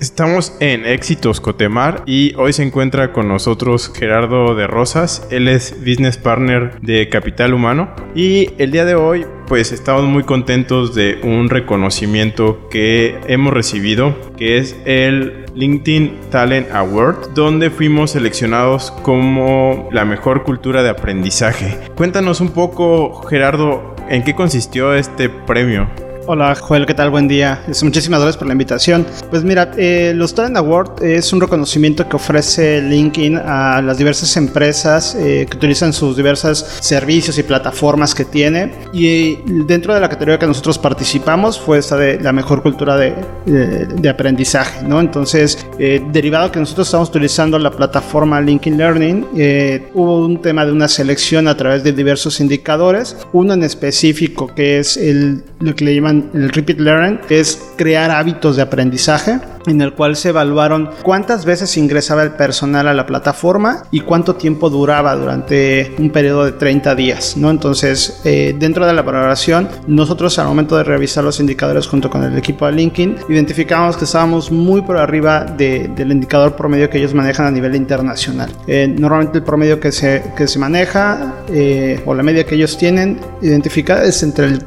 Estamos en Éxitos Cotemar y hoy se encuentra con nosotros Gerardo de Rosas. Él es business partner de Capital Humano y el día de hoy pues estamos muy contentos de un reconocimiento que hemos recibido que es el LinkedIn Talent Award donde fuimos seleccionados como la mejor cultura de aprendizaje. Cuéntanos un poco Gerardo en qué consistió este premio. Hola Joel, ¿qué tal? Buen día. Muchísimas gracias por la invitación. Pues mira, eh, los Talent Award es un reconocimiento que ofrece LinkedIn a las diversas empresas eh, que utilizan sus diversos servicios y plataformas que tiene. Y dentro de la categoría que nosotros participamos fue esta de la mejor cultura de, de, aprendizaje, ¿no? Entonces, eh, derivado que nosotros estamos utilizando la plataforma LinkedIn Learning, hubo un tema de una selección a través de diversos indicadores, uno en específico que es el, lo que le llaman el repeat learning, es crear hábitos de aprendizaje en el cual se evaluaron cuántas veces ingresaba el personal a la plataforma y cuánto tiempo duraba durante un periodo de 30 días, ¿no? Entonces, eh, dentro de la valoración, nosotros al momento de revisar los indicadores junto con el equipo de LinkedIn, identificamos que estábamos muy por arriba del indicador promedio que ellos manejan a nivel internacional. Eh, normalmente el promedio que se, que se maneja eh, o la media que ellos tienen identificada es entre el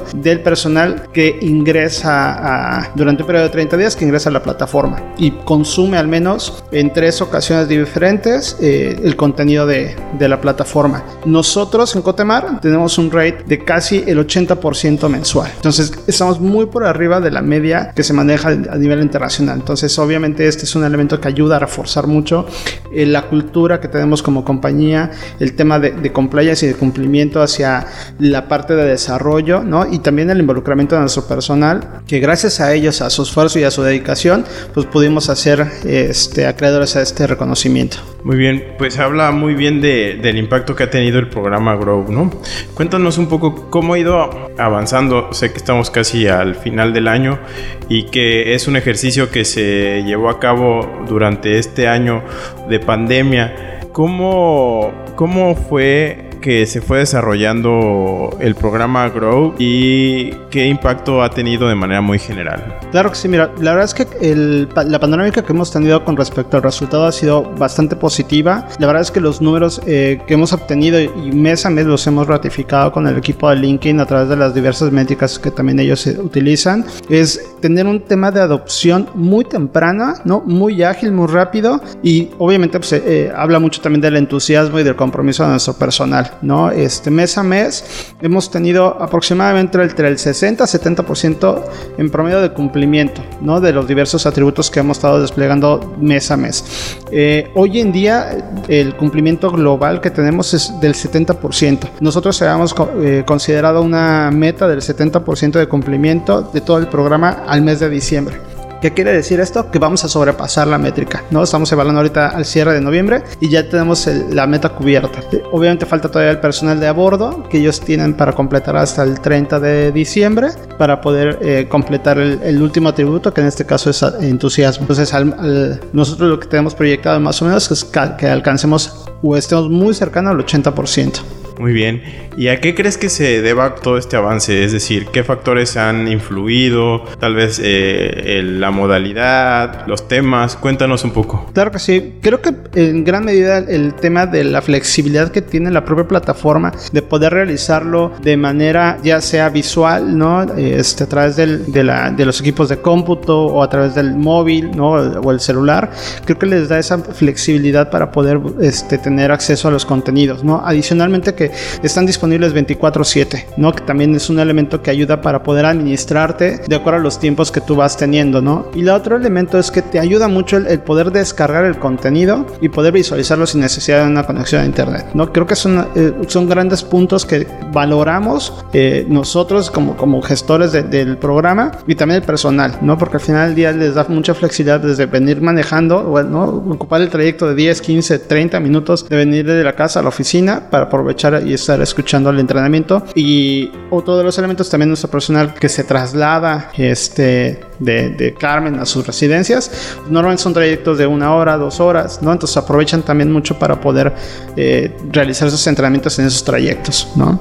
30-40% del personal que ingresa durante un periodo 30 días que ingresa a la plataforma y consume al menos en tres ocasiones diferentes eh, el contenido de, de, la plataforma. Nosotros en Cotemar tenemos un rate de casi el 80% mensual. Entonces estamos muy por arriba de la media que se maneja a nivel internacional. Entonces obviamente este es un elemento que ayuda a reforzar mucho eh, la cultura que tenemos como compañía, el tema de, de compliance y de cumplimiento hacia la parte de desarrollo, ¿no? Y también el involucramiento de nuestro personal, que gracias a ellos, a sus y a su dedicación, pues pudimos hacer este, acreedores a este reconocimiento. Muy bien, pues habla muy bien de, del impacto que ha tenido el programa Grow, ¿no? Cuéntanos un poco cómo ha ido avanzando. Sé que estamos casi al final del año y que es un ejercicio que se llevó a cabo durante este año de pandemia. ¿Cómo, cómo fue que se fue desarrollando el programa Grow y qué impacto ha tenido de manera muy general. Claro que sí, mira, la verdad es que la panorámica que hemos tenido con respecto al resultado ha sido bastante positiva. La verdad es que los números eh, que hemos obtenido y mes a mes los hemos ratificado con el equipo de LinkedIn a través de las diversas métricas que también ellos eh, utilizan, es tener un tema de adopción muy temprana, ¿no? Muy ágil, muy rápido y obviamente pues, eh, habla mucho también del entusiasmo y del compromiso de nuestro personal. ¿No? Este mes a mes hemos tenido aproximadamente entre el 60 70% en promedio de cumplimiento. De los diversos atributos que hemos estado desplegando mes a mes. Eh, hoy en día el cumplimiento global que tenemos es del 70%. Nosotros habíamos eh, considerado una meta del 70% de cumplimiento de todo el programa al mes de diciembre. ¿Qué quiere decir esto? Que vamos a sobrepasar la métrica, ¿no? Estamos evaluando ahorita al cierre de noviembre y ya tenemos la meta cubierta. Obviamente falta todavía el personal de a bordo que ellos tienen para completar hasta el 30 de diciembre para poder eh, completar el, último atributo que en este caso es entusiasmo. Entonces nosotros lo que tenemos proyectado más o menos es que alcancemos o estemos muy cercanos al 80%. Muy bien. ¿Y a qué crees que se deba todo este avance? Es decir, ¿qué factores han influido? Tal vez eh, la modalidad, los temas. Cuéntanos un poco. Claro que sí. Creo que en gran medida el tema de la flexibilidad que tiene la propia plataforma de poder realizarlo de manera ya sea visual, ¿no? Este, a través del, de, la, de los equipos de cómputo o a través del móvil, ¿no? O el celular. Creo que les da esa flexibilidad para poder este, tener acceso a los contenidos, ¿no? Adicionalmente que están disponibles 24/7, ¿no? Que también es un elemento que ayuda para poder administrarte de acuerdo a los tiempos que tú vas teniendo, ¿no? Y el otro elemento es que te ayuda mucho el, poder descargar el contenido y poder visualizarlo sin necesidad de una conexión a internet, ¿no? Creo que son, eh, son grandes puntos que valoramos eh, nosotros como, como gestores del programa y también el personal, ¿no? Porque al final del día les da mucha flexibilidad desde venir manejando, ¿no? Ocupar el trayecto de 10, 15, 30 minutos de venir de la casa a la oficina para aprovechar y estar escuchando el entrenamiento. Y otro de los elementos también nuestro personal que se traslada este, de, de Carmen a sus residencias, normalmente son trayectos de una hora, dos horas, ¿no? Entonces aprovechan también mucho para poder eh, realizar esos entrenamientos en esos trayectos, ¿no?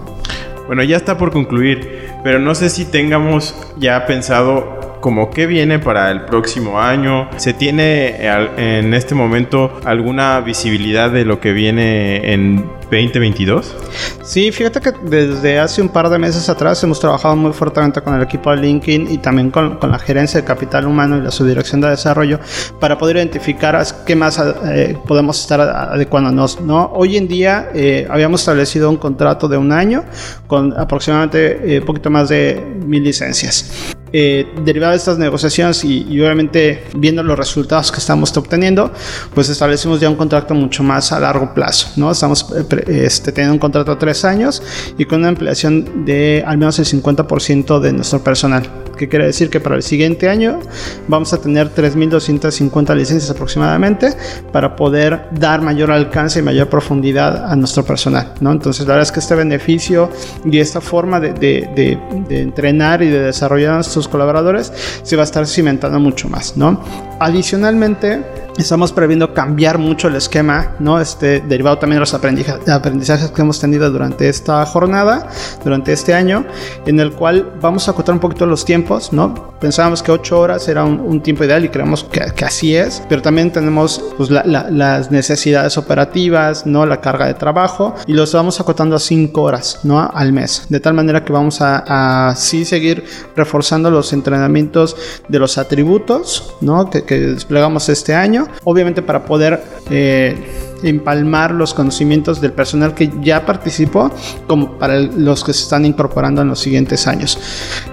Bueno, ya está por concluir, pero no sé si tengamos ya pensado como qué viene para el próximo año. ¿Se tiene en este momento alguna visibilidad de lo que viene en 2022? Sí, fíjate que desde hace un par de meses atrás hemos trabajado muy fuertemente con el equipo de LinkedIn y también con, la gerencia de capital humano y la subdirección de desarrollo para poder identificar qué más eh, podemos estar adecuándonos. ¿no? Hoy en día eh, habíamos establecido un contrato de un año con aproximadamente un eh, poquito más de mil licencias. Eh, derivado de estas negociaciones y, obviamente viendo los resultados que estamos obteniendo, pues establecimos ya un contrato mucho más a largo plazo, ¿no? Estamos este, teniendo un contrato a tres años y con una ampliación de al menos el 50% de nuestro personal que quiere decir que para el siguiente año vamos a tener 3.250 licencias aproximadamente para poder dar mayor alcance y mayor profundidad a nuestro personal, ¿no? Entonces la verdad es que este beneficio y esta forma de, de, entrenar y de desarrollar a nuestros colaboradores se va a estar cimentando mucho más, ¿no? Adicionalmente, estamos previendo cambiar mucho el esquema, ¿no? Este, derivado también de los aprendizajes que hemos tenido durante esta jornada, durante este año, en el cual vamos a acotar un poquito los tiempos, ¿no? Pensábamos que 8 horas era un, tiempo ideal y creemos que, así es, pero también tenemos pues, las necesidades operativas, ¿no? La carga de trabajo y los vamos acotando a 5 horas, ¿no? Al mes, de tal manera que vamos a, sí seguir reforzando los entrenamientos de los atributos, ¿no? que desplegamos este año obviamente para poder eh, empalmar los conocimientos del personal que ya participó como para los que se están incorporando en los siguientes años.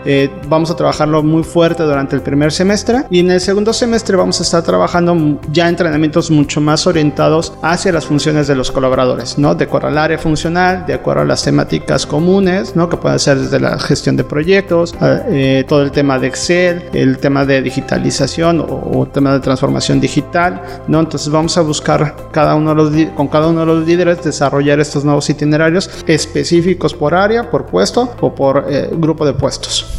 Eh, vamos a trabajarlo muy fuerte durante el primer semestre y en el segundo semestre vamos a estar trabajando ya entrenamientos mucho más orientados hacia las funciones de los colaboradores, ¿no? De acuerdo al área funcional, de acuerdo a las temáticas comunes, ¿no? Que pueden ser desde la gestión de proyectos, eh, todo el tema de Excel, el tema de digitalización o, o tema de transformación digital, ¿no? Entonces vamos a buscar cada uno con cada uno de los líderes desarrollar estos nuevos itinerarios específicos por área, por puesto o por eh, grupo de puestos.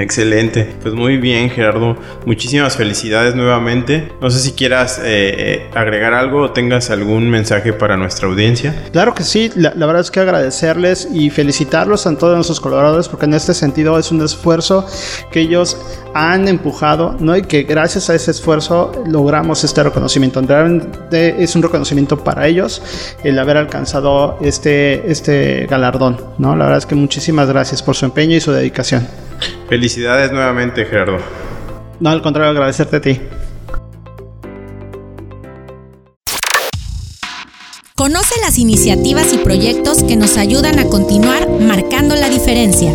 Excelente, pues muy bien Gerardo, muchísimas felicidades nuevamente. No sé si quieras eh, eh, agregar algo o tengas algún mensaje para nuestra audiencia. Claro que sí, la, verdad es que agradecerles y felicitarlos a todos nuestros colaboradores porque en este sentido es un esfuerzo que ellos han empujado, ¿no? Y que gracias a ese esfuerzo logramos este reconocimiento. Es un reconocimiento para ellos el haber alcanzado este, este galardón, ¿no? La verdad es que muchísimas gracias por su empeño y su dedicación. Felicidades nuevamente, Gerardo. No, al contrario, agradecerte a ti. Conoce las iniciativas y proyectos que nos ayudan a continuar marcando la diferencia.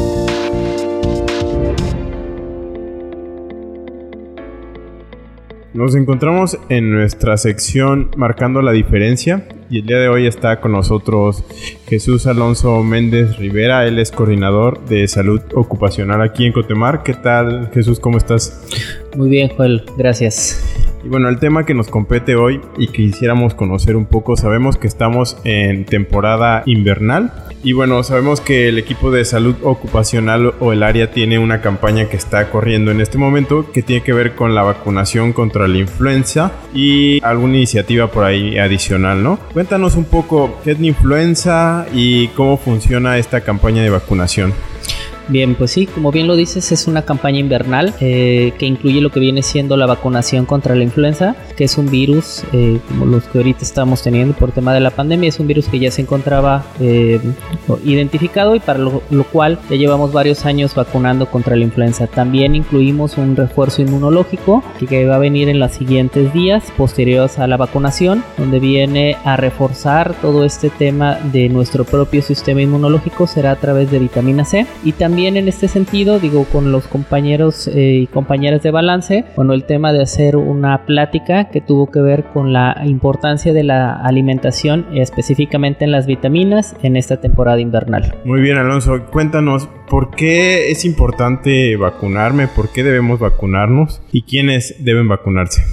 Nos encontramos en nuestra sección Marcando la Diferencia y el día de hoy está con nosotros Jesús Alonso Méndez Rivera, él es coordinador de salud ocupacional aquí en Cotemar. ¿Qué tal Jesús? ¿Cómo estás? Muy bien Joel, gracias. Y bueno, el tema que nos compete hoy y que quisiéramos conocer un poco, sabemos que estamos en temporada invernal y bueno, sabemos que el equipo de salud ocupacional o el área tiene una campaña que está corriendo en este momento que tiene que ver con la vacunación contra la influenza y alguna iniciativa por ahí adicional, ¿no? Cuéntanos un poco qué es la influenza y cómo funciona esta campaña de vacunación. Bien, pues sí, como bien lo dices, es una campaña invernal eh, que incluye lo que viene siendo la vacunación contra la influenza, que es un virus eh, como los que ahorita estamos teniendo por tema de la pandemia, es un virus que ya se encontraba eh, identificado y para lo, cual ya llevamos varios años vacunando contra la influenza. También incluimos un refuerzo inmunológico que va a venir en los siguientes días posteriores a la vacunación, donde viene a reforzar todo este tema de nuestro propio sistema inmunológico, será a través de vitamina C y también también en este sentido, digo, con los compañeros eh, y compañeras de balance, bueno, el tema de hacer una plática que tuvo que ver con la importancia de la alimentación, específicamente en las vitaminas, en esta temporada invernal. Muy bien, Alonso, cuéntanos, ¿por qué es importante vacunarme? ¿Por qué debemos vacunarnos? ¿Y quiénes deben vacunarse?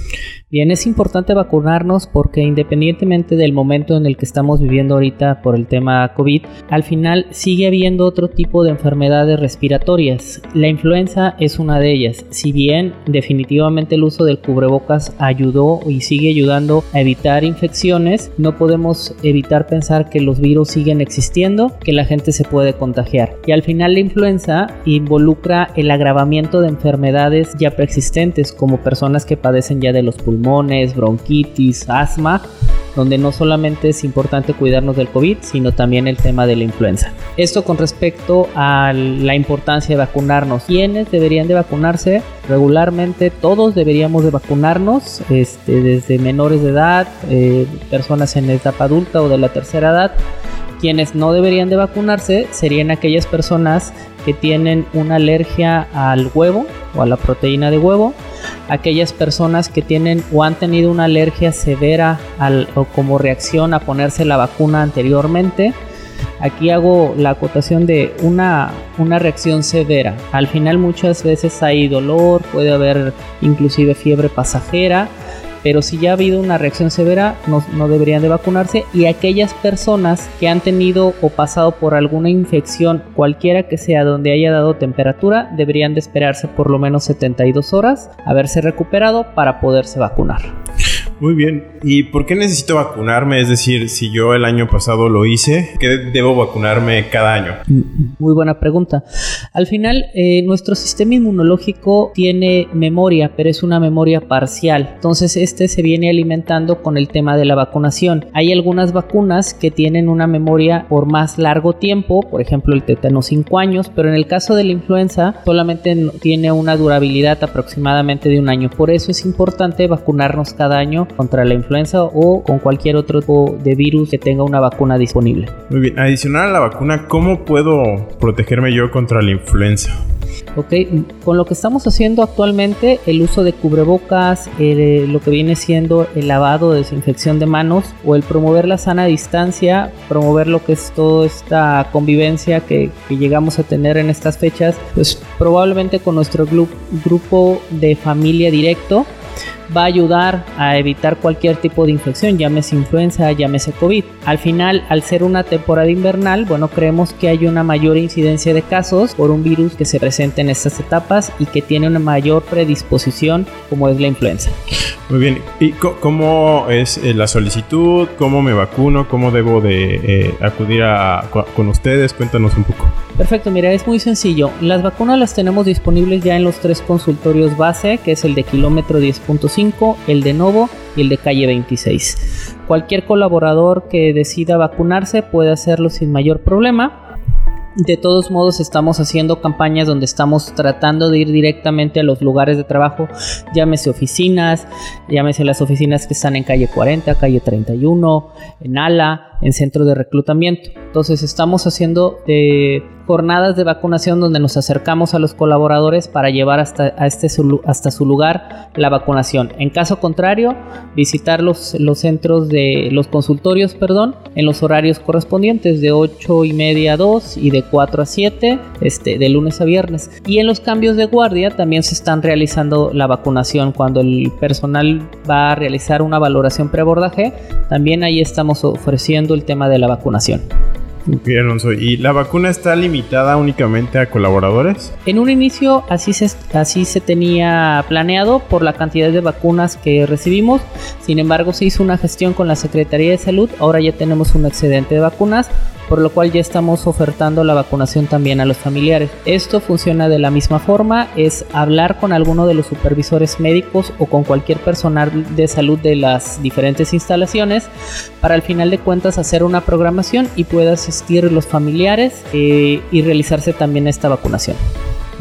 Bien, es importante vacunarnos porque independientemente del momento en el que estamos viviendo ahorita por el tema COVID, al final sigue habiendo otro tipo de enfermedades respiratorias. La influenza es una de ellas. Si bien definitivamente el uso del cubrebocas ayudó y sigue ayudando a evitar infecciones, no podemos evitar pensar que los virus siguen existiendo, que la gente se puede contagiar. Y al final la influenza involucra el agravamiento de enfermedades ya preexistentes como personas que padecen ya de los pulmones bronquitis, asma, donde no solamente es importante cuidarnos del COVID, sino también el tema de la influenza. Esto con respecto a la importancia de vacunarnos. ¿Quiénes deberían de vacunarse? Regularmente todos deberíamos de vacunarnos, este, desde menores de edad, eh, personas en etapa adulta o de la tercera edad. Quienes no deberían de vacunarse serían aquellas personas que tienen una alergia al huevo o a la proteína de huevo, aquellas personas que tienen o han tenido una alergia severa o como reacción a ponerse la vacuna anteriormente. Aquí hago la acotación de una, una reacción severa. Al final muchas veces hay dolor, puede haber inclusive fiebre pasajera pero si ya ha habido una reacción severa no, deberían de vacunarse y aquellas personas que han tenido o pasado por alguna infección cualquiera que sea donde haya dado temperatura deberían de esperarse por lo menos 72 horas haberse recuperado para poderse vacunar. Muy bien. ¿Y por qué necesito vacunarme? Es decir, si yo el año pasado lo hice, ¿qué debo vacunarme cada año? Muy buena pregunta. Al final, eh, nuestro sistema inmunológico tiene memoria, pero es una memoria parcial. Entonces, este se viene alimentando con el tema de la vacunación. Hay algunas vacunas que tienen una memoria por más largo tiempo, por ejemplo, el tétano 5 años, pero en el caso de la influenza solamente tiene una durabilidad aproximadamente de un año. Por eso es importante vacunarnos cada año contra la influenza o con cualquier otro tipo de virus que tenga una vacuna disponible. Muy bien, adicional a la vacuna, ¿cómo puedo protegerme yo contra la influenza? Ok, con lo que estamos haciendo actualmente, el uso de cubrebocas, lo que viene siendo el lavado, desinfección de manos o el promover la sana distancia, promover lo que es toda esta convivencia que, que llegamos a tener en estas fechas, pues probablemente con nuestro grupo de familia directo va a ayudar a evitar cualquier tipo de infección, llámese influenza, llámese COVID. Al final, al ser una temporada invernal, bueno, creemos que hay una mayor incidencia de casos por un virus que se presenta en estas etapas y que tiene una mayor predisposición como es la influenza. Muy bien, ¿y cómo es eh, la solicitud? ¿Cómo me vacuno? ¿Cómo debo de eh, acudir a, con ustedes? Cuéntanos un poco. Perfecto, mira, es muy sencillo. Las vacunas las tenemos disponibles ya en los tres consultorios base, que es el de kilómetro 10.5, el de Novo y el de calle 26. Cualquier colaborador que decida vacunarse puede hacerlo sin mayor problema. De todos modos, estamos haciendo campañas donde estamos tratando de ir directamente a los lugares de trabajo, llámese oficinas, llámese las oficinas que están en calle 40, calle 31, en Ala, en centro de reclutamiento. Entonces, estamos haciendo de jornadas de vacunación donde nos acercamos a los colaboradores para llevar hasta, a este, hasta su lugar la vacunación. En caso contrario, visitar los, los centros de los consultorios, perdón, en los horarios correspondientes de 8 y media a 2 y de 4 a 7, este, de lunes a viernes. Y en los cambios de guardia también se están realizando la vacunación cuando el personal va a realizar una valoración preabordaje, también ahí estamos ofreciendo el tema de la vacunación. Alonso. ¿Y la vacuna está limitada únicamente a colaboradores? En un inicio así se, así se tenía planeado por la cantidad de vacunas que recibimos. Sin embargo, se hizo una gestión con la Secretaría de Salud. Ahora ya tenemos un excedente de vacunas por lo cual ya estamos ofertando la vacunación también a los familiares. Esto funciona de la misma forma, es hablar con alguno de los supervisores médicos o con cualquier personal de salud de las diferentes instalaciones para al final de cuentas hacer una programación y pueda asistir los familiares eh, y realizarse también esta vacunación.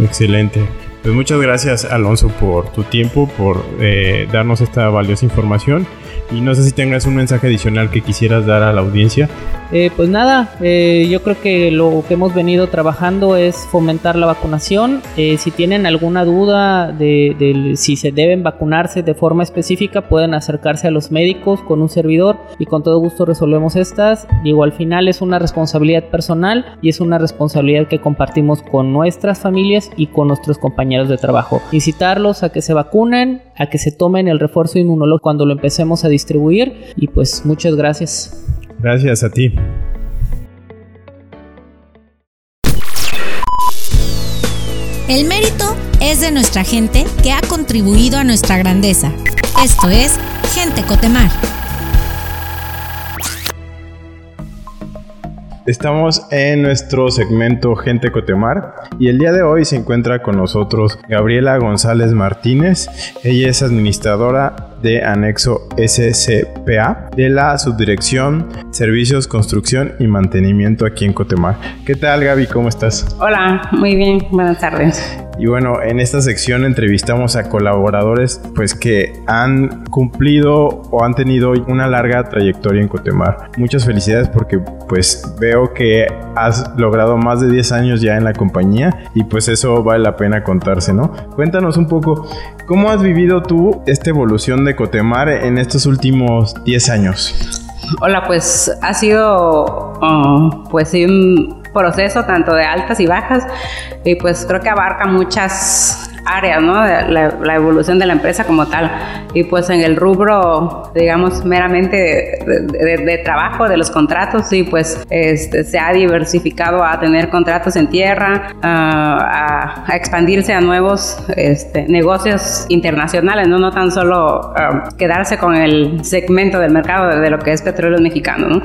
Excelente. Pues muchas gracias Alonso por tu tiempo, por eh, darnos esta valiosa información y no sé si tengas un mensaje adicional que quisieras dar a la audiencia. Eh, pues nada, eh, yo creo que lo que hemos venido trabajando es fomentar la vacunación. Eh, si tienen alguna duda de, si se deben vacunarse de forma específica, pueden acercarse a los médicos con un servidor y con todo gusto resolvemos estas. Digo, al final es una responsabilidad personal y es una responsabilidad que compartimos con nuestras familias y con nuestros compañeros de trabajo. Incitarlos a que se vacunen, a que se tomen el refuerzo inmunológico cuando lo empecemos a distribuir y pues muchas gracias. Gracias a ti. El mérito es de nuestra gente que ha contribuido a nuestra grandeza. Esto es Gente Cotemar. Estamos en nuestro segmento Gente Cotemar y el día de hoy se encuentra con nosotros Gabriela González Martínez. Ella es administradora de anexo SCPA de la Subdirección Servicios, Construcción y Mantenimiento aquí en Cotemar. ¿Qué tal Gaby? ¿Cómo estás? Hola, muy bien, buenas tardes. Y bueno, en esta sección entrevistamos a colaboradores pues que han cumplido o han tenido una larga trayectoria en Cotemar. Muchas felicidades porque pues veo que has logrado más de 10 años ya en la compañía y pues eso vale la pena contarse, ¿no? Cuéntanos un poco, ¿cómo has vivido tú esta evolución de Cotemar en estos últimos 10 años? Hola, pues ha sido uh, pues un proceso tanto de altas y bajas y pues creo que abarca muchas áreas, ¿no? La, evolución de la empresa como tal. Y pues en el rubro, digamos, meramente de, trabajo, de los contratos, sí, pues este, se ha diversificado a tener contratos en tierra, a, expandirse a nuevos este, negocios internacionales, ¿no? No tan solo um, quedarse con el segmento del mercado de, lo que es petróleo mexicano, ¿no?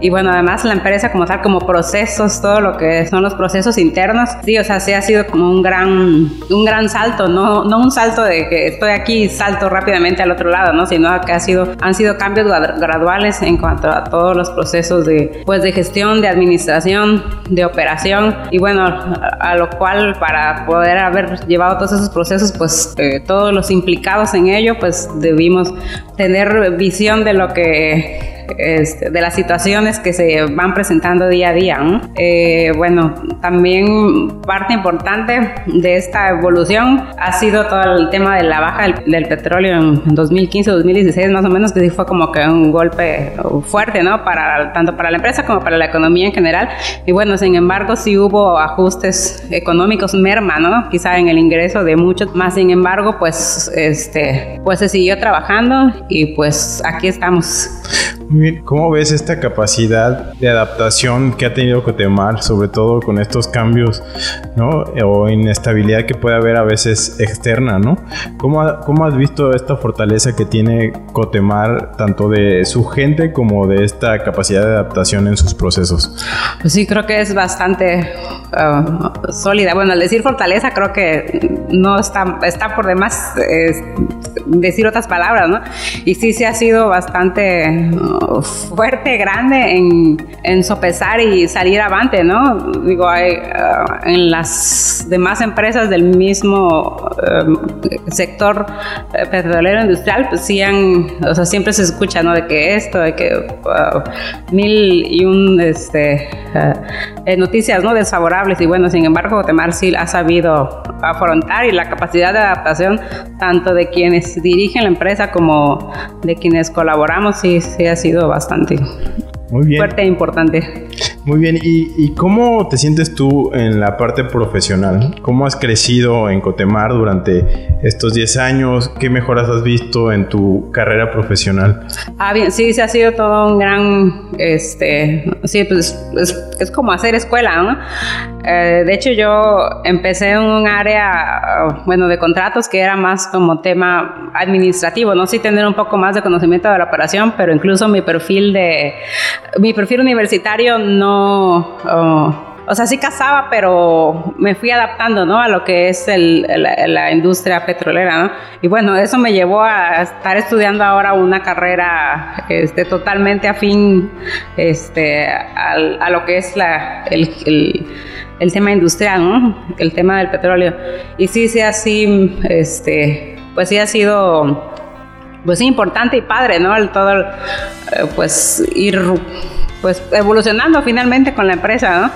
Y bueno, además la empresa como tal, como procesos, todo lo que son los procesos internos, sí, o sea, sí ha sido como un gran, un gran salto, no, no un salto de que estoy aquí y salto rápidamente al otro lado, ¿no? Sino que ha sido, han sido cambios graduales en cuanto a todos los procesos de, pues, de gestión, de administración, de operación y bueno, a, lo cual para poder haber llevado todos esos procesos, pues eh, todos los implicados en ello, pues debimos tener visión de lo que este, de las situaciones que se van presentando día a día. Eh, bueno, también parte importante de esta evolución ha sido todo el tema de la baja del, petróleo en 2015-2016 más o menos, que sí fue como que un golpe fuerte, ¿no? Para, tanto para la empresa como para la economía en general. Y bueno, sin embargo, sí hubo ajustes económicos, merma, ¿no? Quizá en el ingreso de muchos, más sin embargo, pues, este, pues se siguió trabajando y pues aquí estamos. ¿Cómo ves esta capacidad de adaptación que ha tenido Cotemar, sobre todo con estos cambios, ¿no? O inestabilidad que puede haber a veces externa, ¿no? ¿Cómo, cómo has visto esta fortaleza que tiene Cotemar, tanto de su gente como de esta capacidad de adaptación en sus procesos? Pues sí, creo que es bastante uh, sólida. Bueno, al decir fortaleza, creo que no está, está por demás decir otras palabras, ¿no? Y sí, sí ha sido bastante fuerte, grande en, en, sopesar y salir avante, ¿no? Digo, hay, uh, en las demás empresas del mismo um, sector eh, petrolero industrial, pues sí han, o sea, siempre se escucha, ¿no? De que esto, de que mil y un, este, noticias, ¿no? Desfavorables y bueno, sin embargo, Temar sí ha sabido afrontar y la capacidad de adaptación tanto de quienes dirigen la empresa como de quienes colaboramos sí, sí ha sido bastante Muy fuerte e importante. Muy bien, ¿Y, cómo te sientes tú en la parte profesional? ¿Cómo has crecido en Cotemar durante estos 10 años? ¿Qué mejoras has visto en tu carrera profesional? Ah, bien, sí, se ha sido todo un gran, este, sí, pues es, como hacer escuela, ¿no? Eh, de hecho, yo empecé en un área, bueno, de contratos que era más como tema administrativo, no sí tener un poco más de conocimiento de la operación, pero incluso mi perfil de, mi perfil universitario no Oh, o sea, sí cazaba, pero me fui adaptando, ¿no? A lo que es el, la, industria petrolera, ¿no? Y bueno, eso me llevó a estar estudiando ahora una carrera este, totalmente afín este, a, lo que es la, el, el, tema industrial, ¿no? El tema del petróleo. Y sí, sí, así, este, pues sí ha sido, pues sí, importante y padre, ¿no? El todo, eh, pues ir pues evolucionando finalmente con la empresa, ¿no?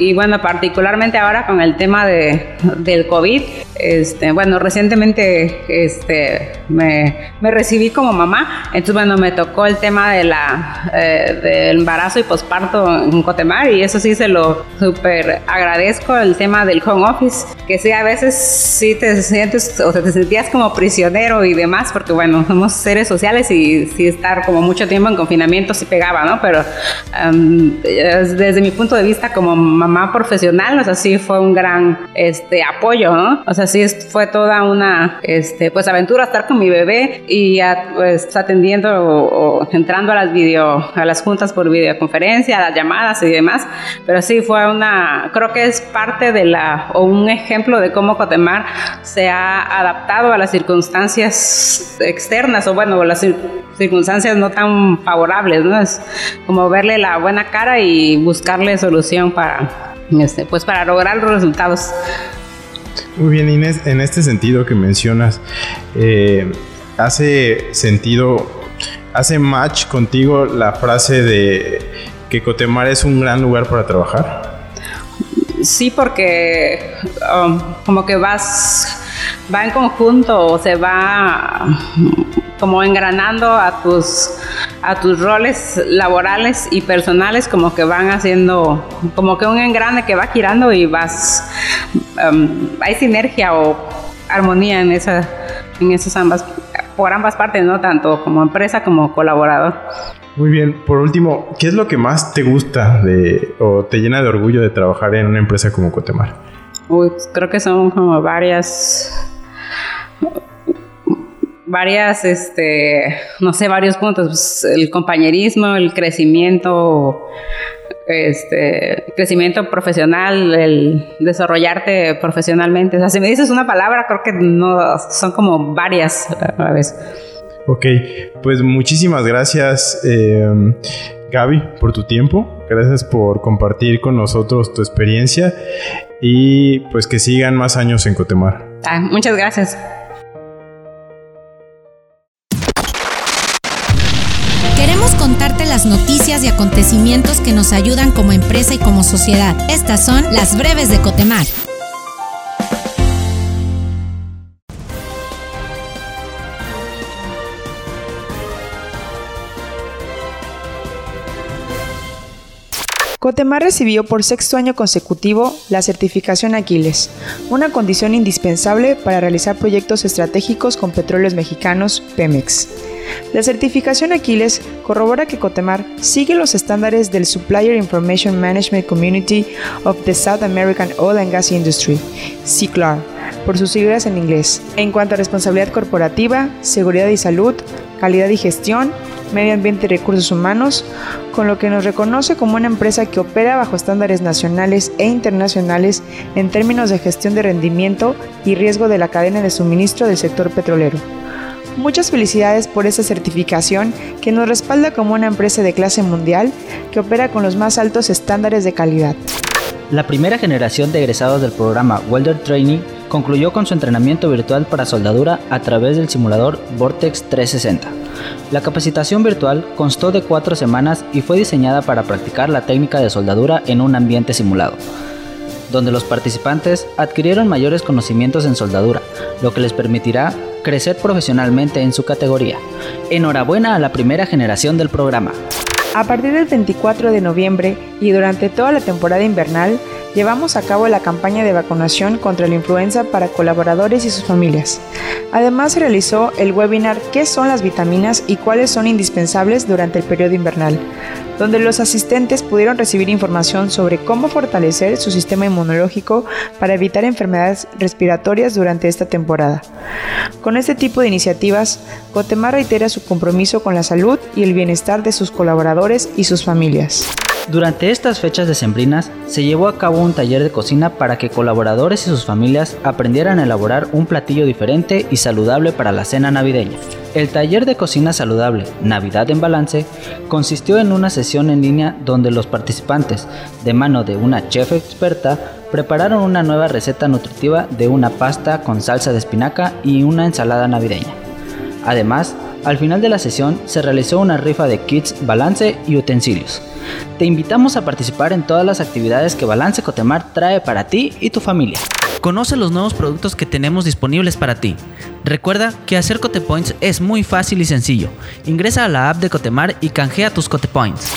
Y bueno, particularmente ahora con el tema de, del COVID, este, bueno, recientemente este, me, me recibí como mamá, entonces bueno, me tocó el tema de la, eh, del embarazo y posparto en Cotemar y eso sí se lo súper agradezco, el tema del home office, que sí, a veces sí te sientes, o sea, te sentías como prisionero y demás, porque bueno, somos seres sociales y sí estar como mucho tiempo en confinamiento sí pegaba, ¿no? Pero desde mi punto de vista como mamá profesional, o sea, sí fue un gran este, apoyo, ¿no? O sea, sí fue toda una este, pues aventura estar con mi bebé y ya, pues atendiendo o, entrando a las video, a las juntas por videoconferencia, a las llamadas y demás, pero sí fue una, creo que es parte de la, o un ejemplo de cómo Cotemar se ha adaptado a las circunstancias externas, o bueno, las circunstancias no tan favorables, ¿no? Es como verle la buena cara y buscarle solución para, este, pues para lograr los resultados. Muy bien, Inés, en este sentido que mencionas, eh, ¿hace sentido, hace match contigo la frase de que Cotemar es un gran lugar para trabajar? Sí, porque um, como que vas, va en conjunto, o se va como engranando a tus, a tus roles laborales y personales, como que van haciendo, como que un engrane que va girando y vas, um, hay sinergia o armonía en, esa, en esas ambas, por ambas partes, ¿no? Tanto como empresa como colaborador. Muy bien, por último, ¿qué es lo que más te gusta de, o te llena de orgullo de trabajar en una empresa como Cotemar? Uy, pues creo que son como varias varias, este, no sé, varios puntos, pues, el compañerismo, el crecimiento, este, crecimiento profesional, el desarrollarte profesionalmente. O sea, si me dices una palabra, creo que no, son como varias a la vez. Ok, pues muchísimas gracias. Eh, Gaby, por tu tiempo. Gracias por compartir con nosotros tu experiencia y pues que sigan más años en Cotemar. Ah, muchas gracias. Que nos ayudan como empresa y como sociedad. Estas son las breves de Cotemar. Cotemar recibió por sexto año consecutivo la certificación Aquiles, una condición indispensable para realizar proyectos estratégicos con petróleos mexicanos Pemex. La certificación Aquiles corrobora que Cotemar sigue los estándares del Supplier Information Management Community of the South American Oil and Gas Industry, CICLAR, por sus siglas en inglés, en cuanto a responsabilidad corporativa, seguridad y salud, calidad y gestión, medio ambiente y recursos humanos, con lo que nos reconoce como una empresa que opera bajo estándares nacionales e internacionales en términos de gestión de rendimiento y riesgo de la cadena de suministro del sector petrolero. Muchas felicidades por esta certificación que nos respalda como una empresa de clase mundial que opera con los más altos estándares de calidad. La primera generación de egresados del programa Welder Training concluyó con su entrenamiento virtual para soldadura a través del simulador Vortex 360. La capacitación virtual constó de cuatro semanas y fue diseñada para practicar la técnica de soldadura en un ambiente simulado donde los participantes adquirieron mayores conocimientos en soldadura, lo que les permitirá crecer profesionalmente en su categoría. Enhorabuena a la primera generación del programa. A partir del 24 de noviembre y durante toda la temporada invernal, llevamos a cabo la campaña de vacunación contra la influenza para colaboradores y sus familias. Además, se realizó el webinar ¿Qué son las vitaminas y cuáles son indispensables durante el periodo invernal? donde los asistentes pudieron recibir información sobre cómo fortalecer su sistema inmunológico para evitar enfermedades respiratorias durante esta temporada. Con este tipo de iniciativas, Cotemar reitera su compromiso con la salud y el bienestar de sus colaboradores y sus familias. Durante estas fechas decembrinas se llevó a cabo un taller de cocina para que colaboradores y sus familias aprendieran a elaborar un platillo diferente y saludable para la cena navideña. El taller de cocina saludable Navidad en Balance consistió en una sesión en línea donde los participantes, de mano de una chef experta, prepararon una nueva receta nutritiva de una pasta con salsa de espinaca y una ensalada navideña. Además, al final de la sesión se realizó una rifa de kits, balance y utensilios. Te invitamos a participar en todas las actividades que Balance Cotemar trae para ti y tu familia. Conoce los nuevos productos que tenemos disponibles para ti. Recuerda que hacer Cotepoints es muy fácil y sencillo. Ingresa a la app de Cotemar y canjea tus Cotepoints.